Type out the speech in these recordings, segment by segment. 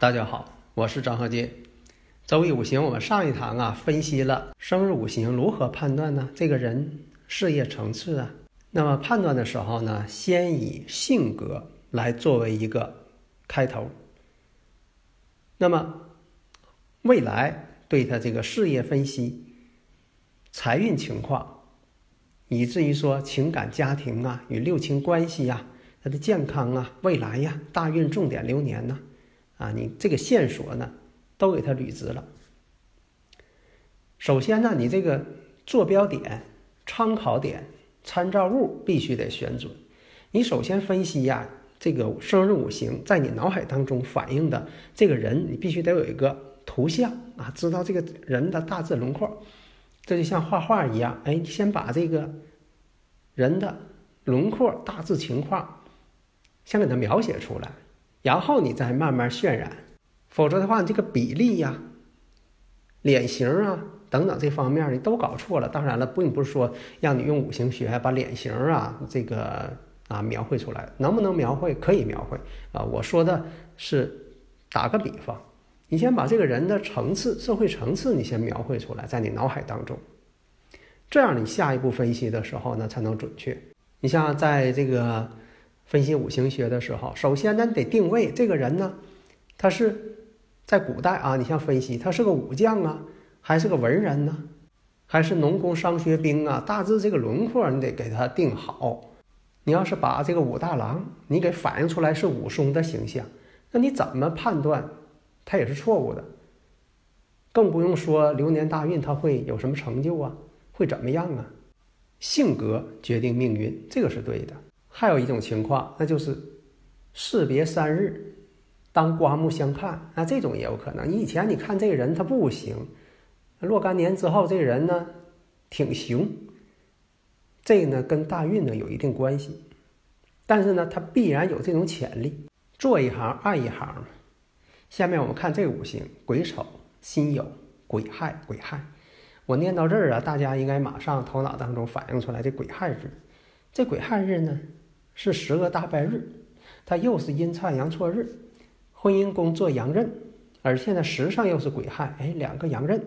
大家好，我是张鹤剑。周易五行，我们上一堂啊分析了生日五行如何判断呢？这个人事业层次啊，那么判断的时候呢，先以性格来作为一个开头。那么未来对他这个事业分析、财运情况，以至于说情感、家庭啊与六亲关系呀、他的健康啊、未来呀、大运重点流年呢。啊你这个线索呢，都给它捋直了。首先呢，你这个坐标点、参考点、参照物必须得选准。你首先分析呀，这个生日五行在你脑海当中反映的这个人，你必须得有一个图像啊，知道这个人的大致轮廓。这就像画画一样，哎，先把这个人的轮廓大致情况先给它描写出来。然后你再慢慢渲染，否则的话，你这个比例呀、脸型啊等等这方面你都搞错了。当然了，并不是说让你用五行学把脸型啊这个啊描绘出来，能不能描绘？可以描绘啊。我说的是打个比方，你先把这个人的层次、社会层次你先描绘出来，在你脑海当中，这样你下一步分析的时候呢才能准确。你像在这个。分析五行学的时候，首先呢得定位这个人呢，他是在古代啊，你像分析他是个武将啊，还是个文人呢，还是农工商学兵啊？大致这个轮廓你得给他定好。你要是把这个武大郎你给反映出来是武松的形象，那你怎么判断他也是错误的？更不用说流年大运他会有什么成就啊，会怎么样啊？性格决定命运，这个是对的。还有一种情况，那就是士别三日，当刮目相看。那这种也有可能。你以前你看这个人他不行，若干年之后这个人呢挺行，这个呢跟大运呢有一定关系。但是呢，他必然有这种潜力。做一行爱一行嘛。下面我们看这五行：癸丑、辛酉、癸亥、癸亥。我念到这儿啊，大家应该马上头脑当中反映出来这癸亥日。这癸亥日呢？是十个大败日，它又是阴差阳错日，婚姻宫做阳刃，而现在时上又是癸亥，哎，两个阳刃，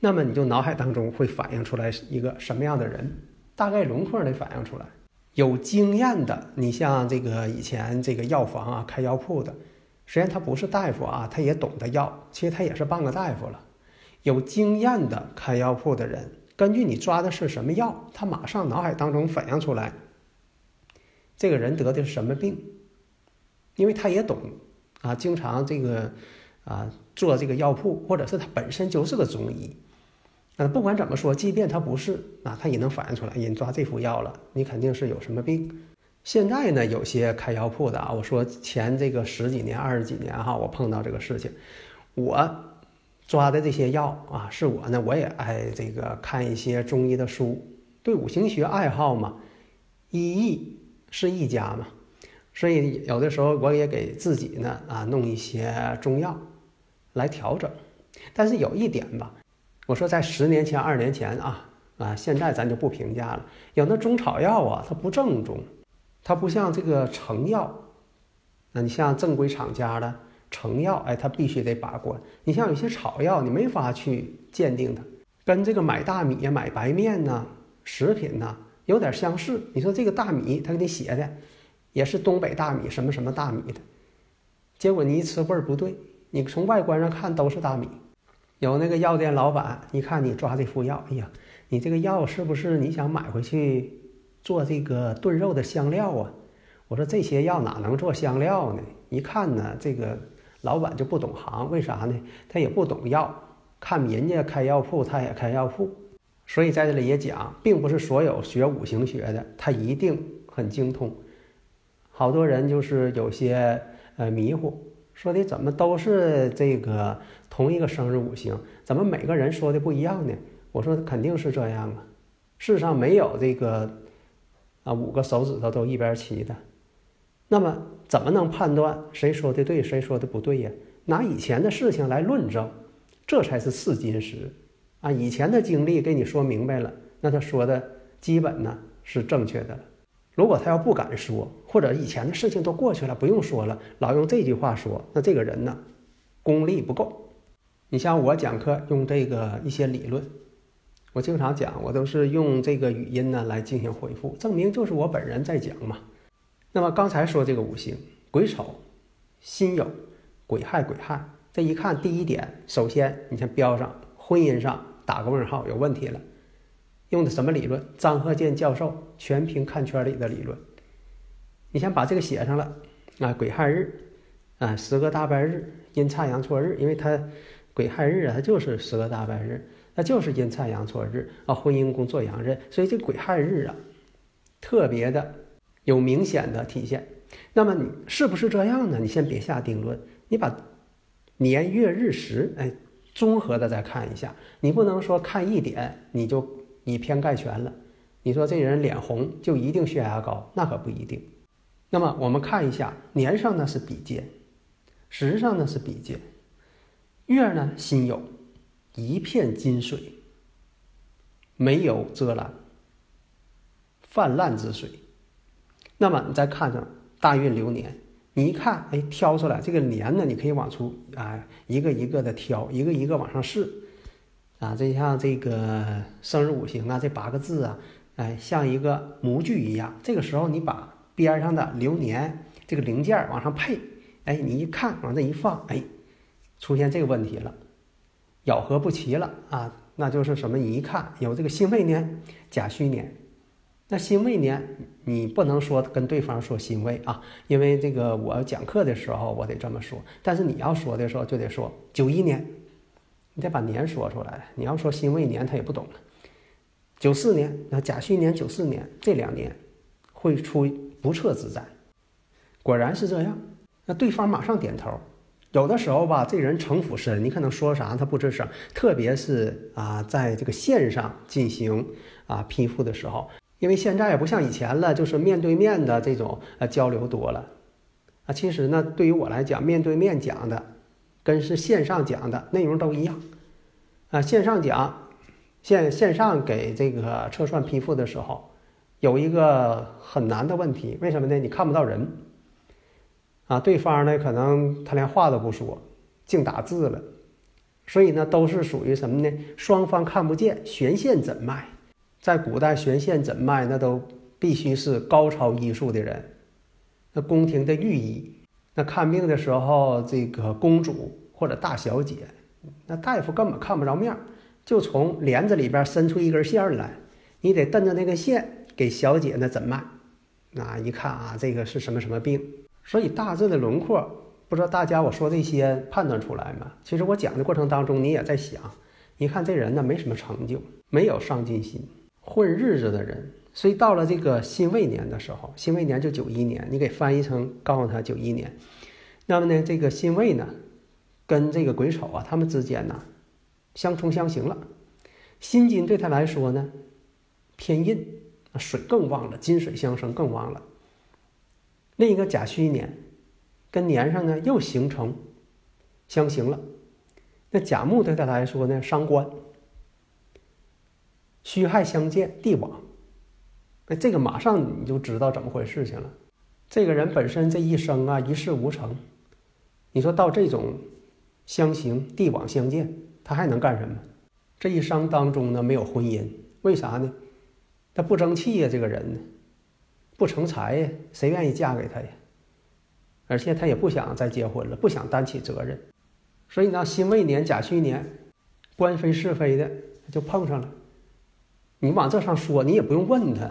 那么你就脑海当中会反映出来一个什么样的人？大概轮廓得反映出来。有经验的，你像这个以前这个药房啊开药铺的，虽然他不是大夫啊，他也懂得药，其实他也是半个大夫了。有经验的开药铺的人，根据你抓的是什么药，他马上脑海当中反映出来。这个人得的是什么病？因为他也懂，啊，经常这个啊做这个药铺，或者是他本身就是个中医，啊，不管怎么说，即便他不是，啊，他也能反映出来，人抓这副药了，你肯定是有什么病。现在呢，有些开药铺的啊，我说前这个十几年、二十几年哈，我碰到这个事情，我抓的这些药啊，是我呢，我也爱这个看一些中医的书，对五行学爱好嘛，医易。是一家嘛，所以有的时候我也给自己呢啊弄一些中药来调整。但是有一点吧，我说在十年前、二十年前啊啊，现在咱就不评价了。有那中草药啊，它不正宗，它不像这个成药。那你像正规厂家的成药，哎，它必须得把关。你像有些草药，你没法去鉴定它，跟这个买大米呀、买白面呐、食品呐。有点相似，你说这个大米，他给你写的也是东北大米，什么什么大米的，结果你一吃味儿不对，你从外观上看都是大米。有那个药店老板，你看你抓这副药，哎呀，你这个药是不是你想买回去做这个炖肉的香料啊？我说这些药哪能做香料呢？一看呢，这个老板就不懂行，为啥呢？他也不懂药，看人家开药铺，他也开药铺。所以在这里也讲，并不是所有学五行学的他一定很精通。好多人就是有些呃迷糊，说的怎么都是这个同一个生日五行，怎么每个人说的不一样呢？我说肯定是这样啊，世上没有这个啊五个手指头都一边齐的。那么怎么能判断谁说的对，谁说的不对呀？拿以前的事情来论证，这才是试金石啊！以前的经历给你说明白了，那他说的基本呢是正确的了。如果他要不敢说，或者以前的事情都过去了，不用说了，老用这句话说，那这个人呢，功力不够。你像我讲课用这个一些理论，我经常讲，我都是用这个语音呢来进行回复，证明就是我本人在讲嘛。那么刚才说这个五行，癸丑、辛酉、癸亥、癸亥，这一看第一点，首先你先标上婚姻上打个问号，有问题了。用的什么理论？张鹤健教授全凭看圈里的理论。你先把这个写上了啊，癸亥日啊，十个大败日，阴差阳错日，因为它癸亥日啊，它就是十个大败日，那就是阴差阳错日啊，婚姻宫做阳刃，所以这癸亥日啊，特别的有明显的体现。那么你是不是这样呢？你先别下定论，你把年月日时哎综合的再看一下，你不能说看一点你就。以偏概全了，你说这人脸红就一定血压高，那可不一定。那么我们看一下年上呢是比肩，时上呢是比肩，月呢辛酉，一片金水，没有遮拦，泛滥之水。那么你再看上大运流年，你一看，哎，挑出来这个年呢，你可以往出啊一个一个的挑，一个一个往上试。啊，这像这个生日五行啊，这八个字啊，哎，像一个模具一样。这个时候你把边上的流年这个零件往上配，哎，你一看往这一放，哎，出现这个问题了，咬合不齐了啊，那就是什么？你一看有这个辛未年、甲戌年，那辛未年你不能说跟对方说辛未啊，因为这个我讲课的时候我得这么说，但是你要说的时候就得说九一年。你得把年说出来。你要说辛未年，他也不懂。九四年，那甲戌年，九四年这两年会出不测之灾。果然是这样。那对方马上点头。有的时候吧，这人城府深，你可能说啥他不吱声。特别是啊，在这个线上进行啊批复的时候，因为现在也不像以前了，就是面对面的这种呃交流多了。啊，其实呢，对于我来讲，面对面讲的。跟是线上讲的内容都一样，啊，线上讲，线线上给这个测算批复的时候，有一个很难的问题，为什么呢？你看不到人，啊，对方呢可能他连话都不说，净打字了，所以呢都是属于什么呢？双方看不见，悬线诊脉，在古代悬线诊脉那都必须是高超医术的人，那宫廷的御医。那看病的时候，这个公主或者大小姐，那大夫根本看不着面儿，就从帘子里边伸出一根线来，你得瞪着那个线给小姐那诊脉。那一看啊，这个是什么什么病？所以大致的轮廓，不知道大家我说这些判断出来吗？其实我讲的过程当中，你也在想，你看这人呢没什么成就，没有上进心，混日子的人。所以到了这个辛未年的时候，辛未年就九一年，你给翻译成告诉他九一年。那么呢，这个辛未呢，跟这个癸丑啊，他们之间呢，相冲相刑了。辛金对他来说呢，偏印，水更旺了，金水相生更旺了。另一个甲戌年，跟年上呢又形成相刑了。那甲木对他来说呢，伤官，戌亥相见，地网。那这个马上你就知道怎么回事情了。这个人本身这一生啊一事无成，你说到这种相形地网相见，他还能干什么？这一生当中呢没有婚姻，为啥呢？他不争气呀，这个人呢不成才呀，谁愿意嫁给他呀？而且他也不想再结婚了，不想担起责任。所以呢，辛未年、甲戌年，官非是非的就碰上了。你往这上说，你也不用问他。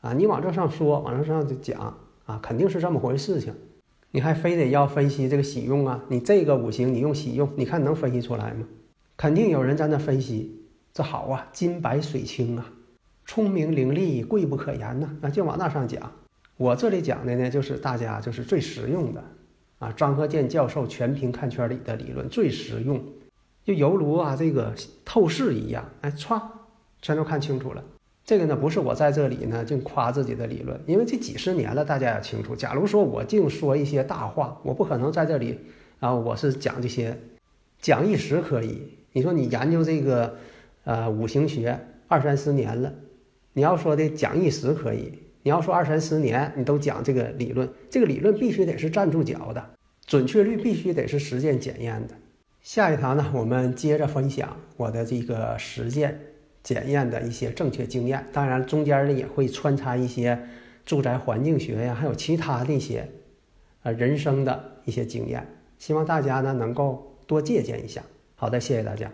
啊，你往这上说，往这上就讲啊，肯定是这么回事情，你还非得要分析这个喜用啊？你这个五行你用喜用，你看能分析出来吗？肯定有人在那分析，这好啊，金白水清啊，聪明伶俐，贵不可言呐。那就往那上讲。我这里讲的呢，就是大家就是最实用的啊。张鹤健教授全凭看圈里的理论最实用，就犹如啊这个透视一样，哎，歘，全都看清楚了。这个呢，不是我在这里呢净夸自己的理论，因为这几十年了，大家也清楚。假如说我净说一些大话，我不可能在这里啊，我是讲这些，讲一时可以。你说你研究这个，呃，五行学二三十年了，你要说的讲一时可以，你要说二三十年你都讲这个理论，这个理论必须得是站住脚的，准确率必须得是实践检验的。下一堂呢，我们接着分享我的这个实践检验的一些正确经验，当然中间呢也会穿插一些住宅环境学呀，还有其他的一些，呃，人生的一些经验，希望大家呢能够多借鉴一下。好的，谢谢大家。